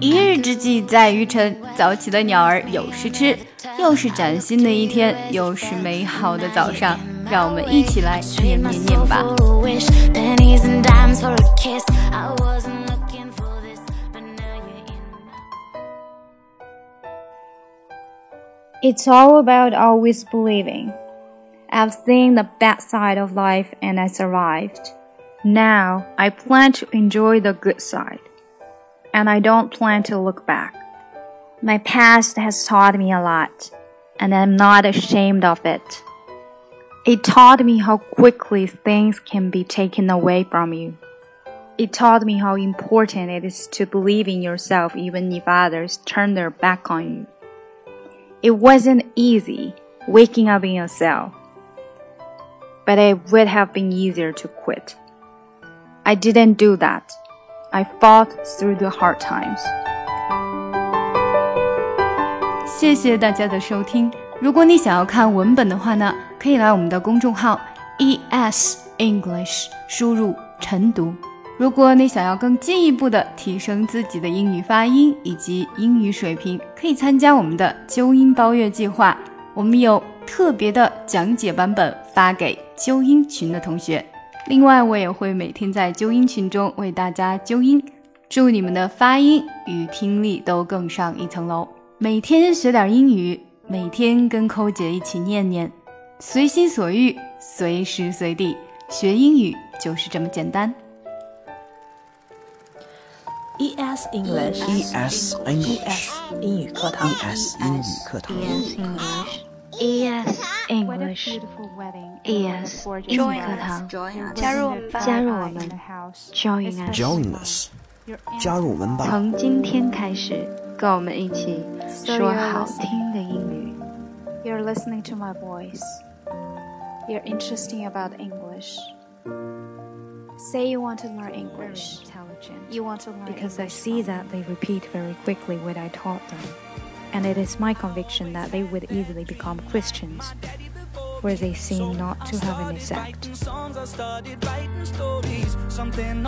一日之计在于晨，早起的鸟儿有食吃。又是崭新的一天，又是美好的早上，让我们一起来念念念吧。It's all about always believing. I've seen the bad side of life and I survived. Now I plan to enjoy the good side. And I don't plan to look back. My past has taught me a lot, and I'm not ashamed of it. It taught me how quickly things can be taken away from you. It taught me how important it is to believe in yourself even if others turn their back on you. It wasn't easy waking up in a cell, but it would have been easier to quit. I didn't do that. I fought through the hard times. 谢谢大家的收听。如果你想要看文本的话呢，可以来我们的公众号 ES English 输入晨读。如果你想要更进一步的提升自己的英语发音以及英语水平，可以参加我们的纠音包月计划。我们有特别的讲解版本发给纠音群的同学。另外，我也会每天在纠音群中为大家纠音，祝你们的发音与听力都更上一层楼。每天学点英语，每天跟扣姐一起念念，随心所欲，随时随地学英语就是这么简单。ES English ES English 英语课堂。ES 英语课堂 ES English ES 英语课堂，加入我们吧，加入我们，Join us。 Join us，加入我们吧。从今天开始，跟我们一起说好听的英语。 You're listening to my voice. You're interesting about English. Say you want to learn English. You want to learn because I English see that they repeat very quickly what I taught them. And it is my conviction that they would easily become Christians, where they seem not to have writing stories Something